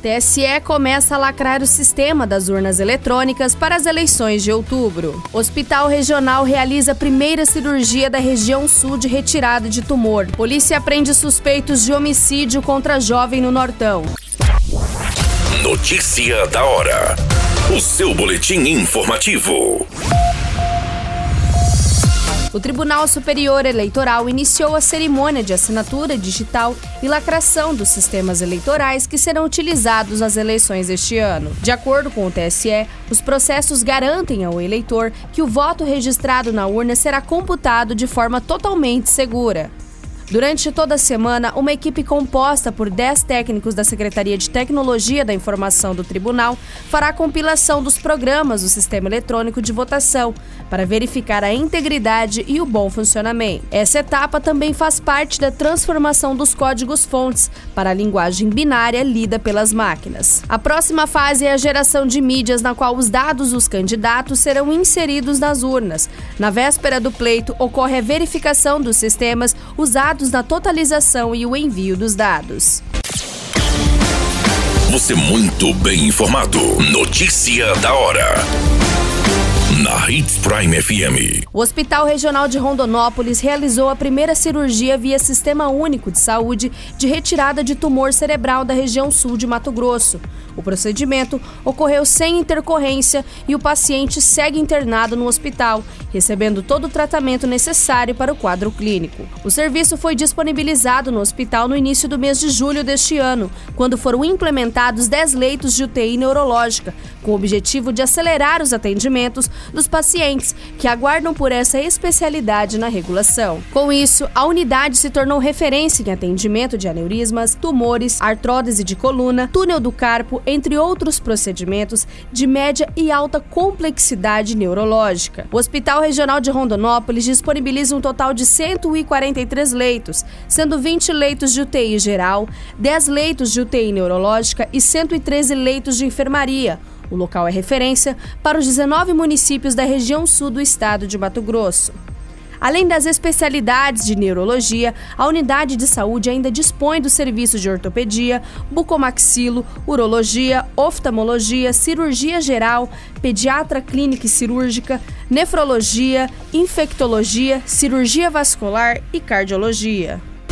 TSE começa a lacrar o sistema das urnas eletrônicas para as eleições de outubro. Hospital Regional realiza a primeira cirurgia da região sul de retirada de tumor. Polícia prende suspeitos de homicídio contra jovem no Nortão. Notícia da hora. O seu boletim informativo. O Tribunal Superior Eleitoral iniciou a cerimônia de assinatura digital e lacração dos sistemas eleitorais que serão utilizados nas eleições deste ano. De acordo com o TSE, os processos garantem ao eleitor que o voto registrado na urna será computado de forma totalmente segura. Durante toda a semana, uma equipe composta por 10 técnicos da Secretaria de Tecnologia da Informação do Tribunal fará a compilação dos programas do sistema eletrônico de votação para verificar a integridade e o bom funcionamento. Essa etapa também faz parte da transformação dos códigos-fontes para a linguagem binária lida pelas máquinas. A próxima fase é a geração de mídias, na qual os dados dos candidatos serão inseridos nas urnas. Na véspera do pleito, ocorre a verificação dos sistemas usados dados na totalização e o envio dos dados. Você muito bem informado. Notícia da hora na Hits Prime FM. O Hospital Regional de Rondonópolis realizou a primeira cirurgia via Sistema Único de Saúde de retirada de tumor cerebral da região sul de Mato Grosso. O procedimento ocorreu sem intercorrência e o paciente segue internado no hospital, recebendo todo o tratamento necessário para o quadro clínico. O serviço foi disponibilizado no hospital no início do mês de julho deste ano, quando foram implementados 10 leitos de UTI neurológica, com o objetivo de acelerar os atendimentos dos pacientes que aguardam por essa especialidade na regulação. Com isso, a unidade se tornou referência em atendimento de aneurismas, tumores, artródese de coluna, túnel do carpo, entre outros procedimentos de média e alta complexidade neurológica. O Hospital Regional de Rondonópolis disponibiliza um total de 143 leitos, sendo 20 leitos de UTI geral, 10 leitos de UTI neurológica e 113 leitos de enfermaria o local é referência para os 19 municípios da região sul do estado de Mato Grosso. Além das especialidades de neurologia, a unidade de saúde ainda dispõe do serviço de ortopedia, bucomaxilo, urologia, oftalmologia, cirurgia geral, pediatra clínica e cirúrgica, nefrologia, infectologia, cirurgia vascular e cardiologia.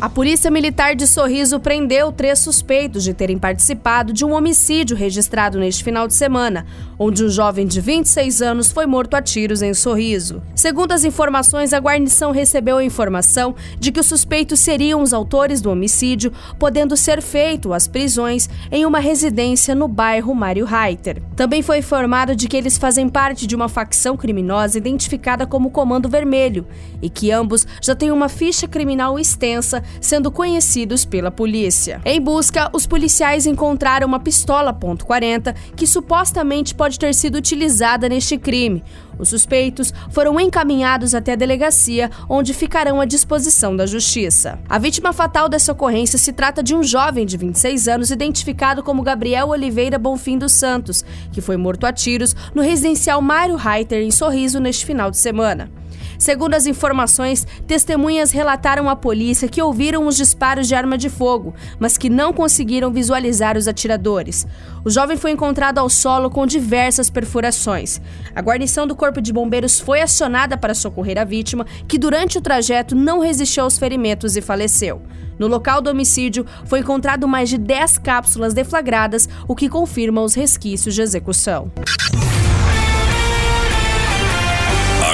A Polícia Militar de Sorriso prendeu três suspeitos de terem participado de um homicídio registrado neste final de semana, onde um jovem de 26 anos foi morto a tiros em Sorriso. Segundo as informações, a guarnição recebeu a informação de que os suspeitos seriam os autores do homicídio, podendo ser feito as prisões em uma residência no bairro Mário Reiter. Também foi informado de que eles fazem parte de uma facção criminosa identificada como Comando Vermelho e que ambos já têm uma ficha criminal extensa sendo conhecidos pela polícia. Em busca, os policiais encontraram uma pistola .40 que supostamente pode ter sido utilizada neste crime. Os suspeitos foram encaminhados até a delegacia, onde ficarão à disposição da justiça. A vítima fatal dessa ocorrência se trata de um jovem de 26 anos identificado como Gabriel Oliveira Bonfim dos Santos, que foi morto a tiros no residencial Mário Reiter em Sorriso neste final de semana. Segundo as informações, testemunhas relataram à polícia que ouviram os disparos de arma de fogo, mas que não conseguiram visualizar os atiradores. O jovem foi encontrado ao solo com diversas perfurações. A guarnição do Corpo de Bombeiros foi acionada para socorrer a vítima, que durante o trajeto não resistiu aos ferimentos e faleceu. No local do homicídio, foi encontrado mais de 10 cápsulas deflagradas, o que confirma os resquícios de execução.